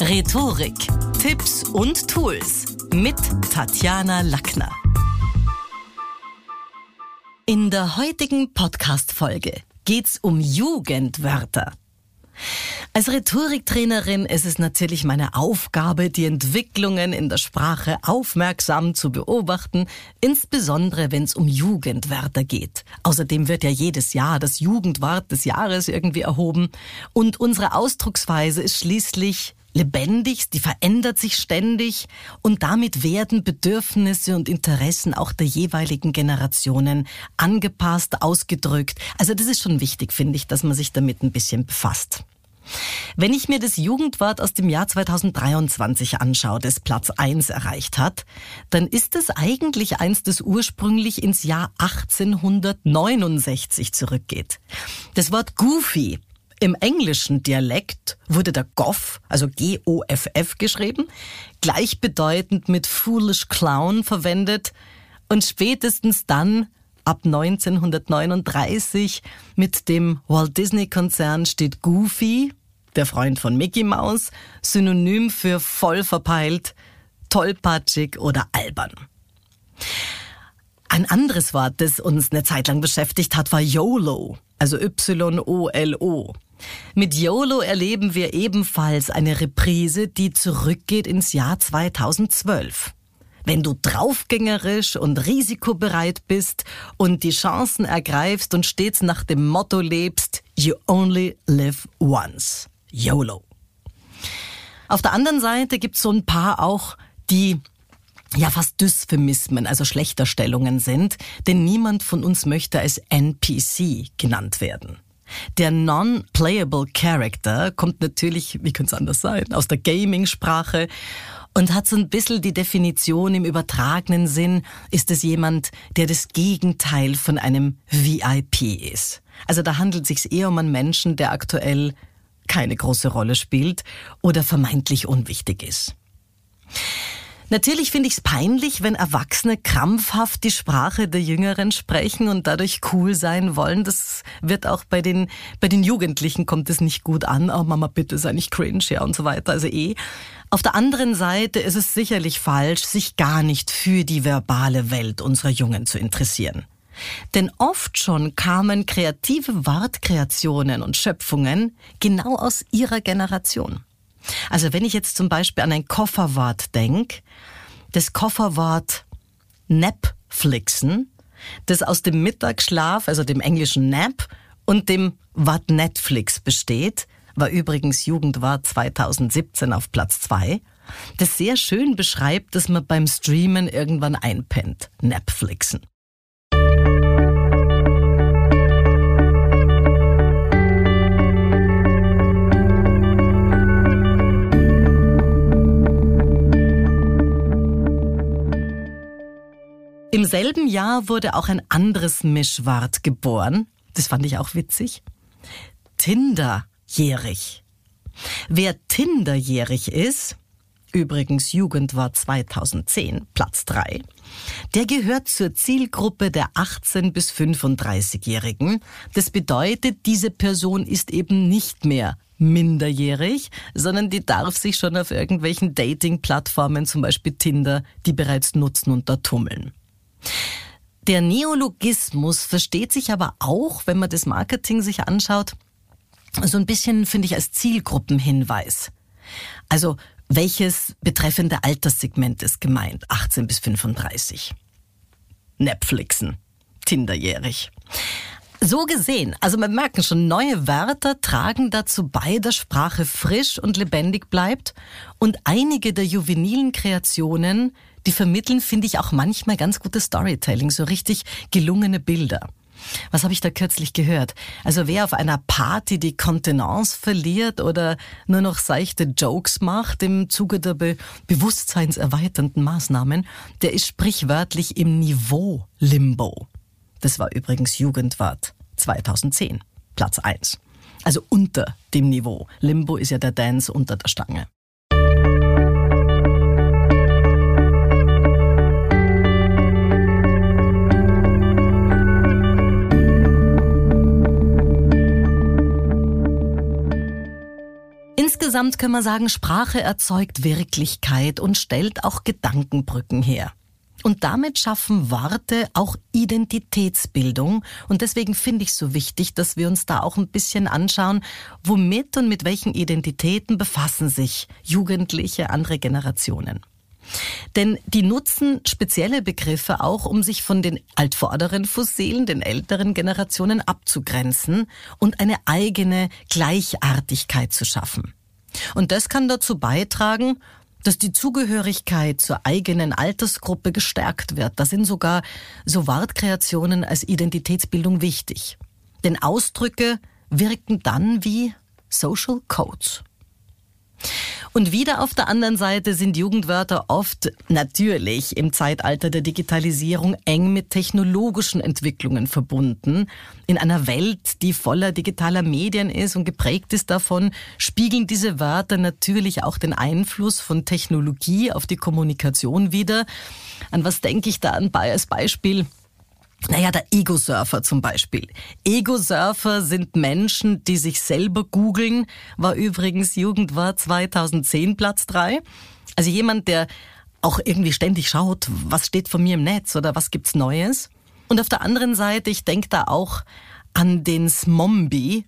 Rhetorik, Tipps und Tools mit Tatjana Lackner. In der heutigen Podcast-Folge geht's um Jugendwörter. Als Rhetoriktrainerin ist es natürlich meine Aufgabe, die Entwicklungen in der Sprache aufmerksam zu beobachten, insbesondere wenn es um Jugendwörter geht. Außerdem wird ja jedes Jahr das Jugendwort des Jahres irgendwie erhoben und unsere Ausdrucksweise ist schließlich lebendig, die verändert sich ständig und damit werden Bedürfnisse und Interessen auch der jeweiligen Generationen angepasst, ausgedrückt. Also das ist schon wichtig, finde ich, dass man sich damit ein bisschen befasst. Wenn ich mir das Jugendwort aus dem Jahr 2023 anschaue, das Platz 1 erreicht hat, dann ist es eigentlich eins, das ursprünglich ins Jahr 1869 zurückgeht. Das Wort Goofy im englischen Dialekt wurde der Goff, also G-O-F-F geschrieben, gleichbedeutend mit Foolish Clown verwendet und spätestens dann ab 1939 mit dem Walt Disney Konzern steht Goofy, der Freund von Mickey Mouse, synonym für voll verpeilt, tollpatschig oder albern. Ein anderes Wort, das uns eine Zeit lang beschäftigt hat, war YOLO, also Y-O-L-O. Mit YOLO erleben wir ebenfalls eine Reprise, die zurückgeht ins Jahr 2012. Wenn du draufgängerisch und risikobereit bist und die Chancen ergreifst und stets nach dem Motto lebst, you only live once. YOLO. Auf der anderen Seite gibt's so ein paar auch, die ja fast Dysphemismen, also Schlechterstellungen sind, denn niemand von uns möchte als NPC genannt werden. Der Non-Playable Character kommt natürlich, wie könnte es anders sein, aus der Gaming-Sprache und hat so ein bisschen die Definition im übertragenen Sinn, ist es jemand, der das Gegenteil von einem VIP ist. Also da handelt es sich eher um einen Menschen, der aktuell keine große Rolle spielt oder vermeintlich unwichtig ist. Natürlich finde ich es peinlich, wenn Erwachsene krampfhaft die Sprache der Jüngeren sprechen und dadurch cool sein wollen. Das wird auch bei den, bei den Jugendlichen kommt es nicht gut an. Oh Mama, bitte sei nicht cringe, ja, und so weiter. Also eh. Auf der anderen Seite ist es sicherlich falsch, sich gar nicht für die verbale Welt unserer Jungen zu interessieren. Denn oft schon kamen kreative Wortkreationen und Schöpfungen genau aus ihrer Generation. Also wenn ich jetzt zum Beispiel an ein Kofferwort denke, das Kofferwort Netflixen, das aus dem Mittagsschlaf, also dem englischen Nap und dem Wort Netflix besteht, war übrigens Jugendwort 2017 auf Platz zwei, das sehr schön beschreibt, dass man beim Streamen irgendwann einpennt. Netflixen. Selben Jahr wurde auch ein anderes Mischwort geboren. Das fand ich auch witzig. Tinderjährig. Wer Tinderjährig ist, übrigens Jugendwort 2010, Platz 3, der gehört zur Zielgruppe der 18 bis 35-Jährigen. Das bedeutet, diese Person ist eben nicht mehr minderjährig, sondern die darf sich schon auf irgendwelchen Dating-Plattformen, zum Beispiel Tinder, die bereits nutzen und da tummeln. Der Neologismus versteht sich aber auch, wenn man das Marketing sich anschaut, so ein bisschen, finde ich, als Zielgruppenhinweis. Also, welches betreffende Alterssegment ist gemeint? 18 bis 35. Netflixen. Tinderjährig. So gesehen, also wir merken schon, neue Wörter tragen dazu bei, dass Sprache frisch und lebendig bleibt und einige der juvenilen Kreationen die vermitteln, finde ich, auch manchmal ganz gutes Storytelling, so richtig gelungene Bilder. Was habe ich da kürzlich gehört? Also wer auf einer Party die Kontenance verliert oder nur noch seichte Jokes macht im Zuge der be bewusstseinserweiternden Maßnahmen, der ist sprichwörtlich im Niveau-Limbo. Das war übrigens Jugendwort 2010, Platz 1. Also unter dem Niveau. Limbo ist ja der Dance unter der Stange. Insgesamt können wir sagen, Sprache erzeugt Wirklichkeit und stellt auch Gedankenbrücken her. Und damit schaffen Worte auch Identitätsbildung. Und deswegen finde ich es so wichtig, dass wir uns da auch ein bisschen anschauen, womit und mit welchen Identitäten befassen sich Jugendliche, andere Generationen. Denn die nutzen spezielle Begriffe auch, um sich von den altvorderen Fossilen, den älteren Generationen abzugrenzen und eine eigene Gleichartigkeit zu schaffen. Und das kann dazu beitragen, dass die Zugehörigkeit zur eigenen Altersgruppe gestärkt wird. Da sind sogar so Wortkreationen als Identitätsbildung wichtig. Denn Ausdrücke wirken dann wie Social Codes. Und wieder auf der anderen Seite sind Jugendwörter oft natürlich im Zeitalter der Digitalisierung eng mit technologischen Entwicklungen verbunden. In einer Welt, die voller digitaler Medien ist und geprägt ist davon, spiegeln diese Wörter natürlich auch den Einfluss von Technologie auf die Kommunikation wider. An was denke ich da als Beispiel? Naja, der Ego-Surfer zum Beispiel. Ego-Surfer sind Menschen, die sich selber googeln, war übrigens Jugendwort 2010 Platz 3. Also jemand, der auch irgendwie ständig schaut, was steht von mir im Netz oder was gibt's Neues. Und auf der anderen Seite, ich denke da auch an den Smombi.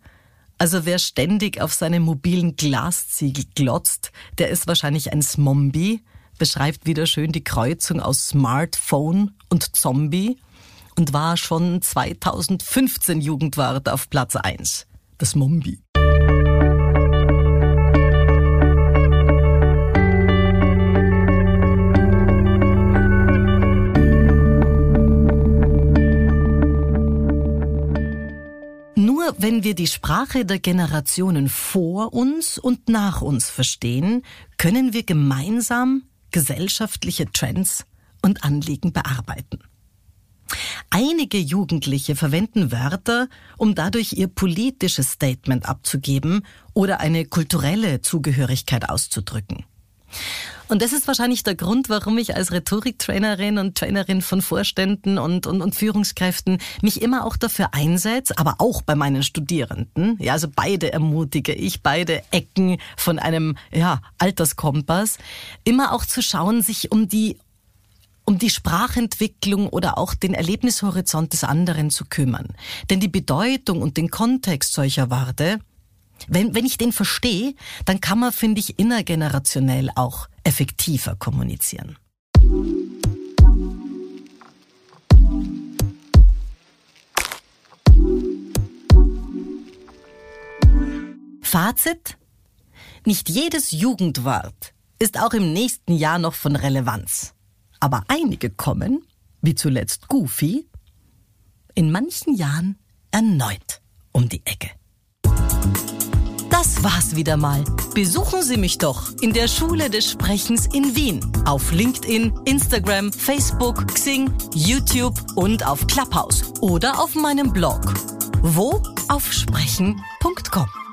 Also wer ständig auf seine mobilen Glasziegel glotzt, der ist wahrscheinlich ein Smombi, beschreibt wieder schön die Kreuzung aus Smartphone und Zombie und war schon 2015 Jugendwart auf Platz 1. Das Mombi. Nur wenn wir die Sprache der Generationen vor uns und nach uns verstehen, können wir gemeinsam gesellschaftliche Trends und Anliegen bearbeiten. Einige Jugendliche verwenden Wörter, um dadurch ihr politisches Statement abzugeben oder eine kulturelle Zugehörigkeit auszudrücken. Und das ist wahrscheinlich der Grund, warum ich als Rhetoriktrainerin und Trainerin von Vorständen und, und, und Führungskräften mich immer auch dafür einsetze, aber auch bei meinen Studierenden. Ja, also beide ermutige ich, beide Ecken von einem ja, Alterskompass, immer auch zu schauen, sich um die um die Sprachentwicklung oder auch den Erlebnishorizont des anderen zu kümmern. Denn die Bedeutung und den Kontext solcher Worte, wenn, wenn ich den verstehe, dann kann man, finde ich, innergenerationell auch effektiver kommunizieren. Fazit? Nicht jedes Jugendwort ist auch im nächsten Jahr noch von Relevanz. Aber einige kommen, wie zuletzt Goofy, in manchen Jahren erneut um die Ecke. Das war's wieder mal. Besuchen Sie mich doch in der Schule des Sprechens in Wien. Auf LinkedIn, Instagram, Facebook, Xing, YouTube und auf Clubhouse. Oder auf meinem Blog. Wo? Auf sprechen.com.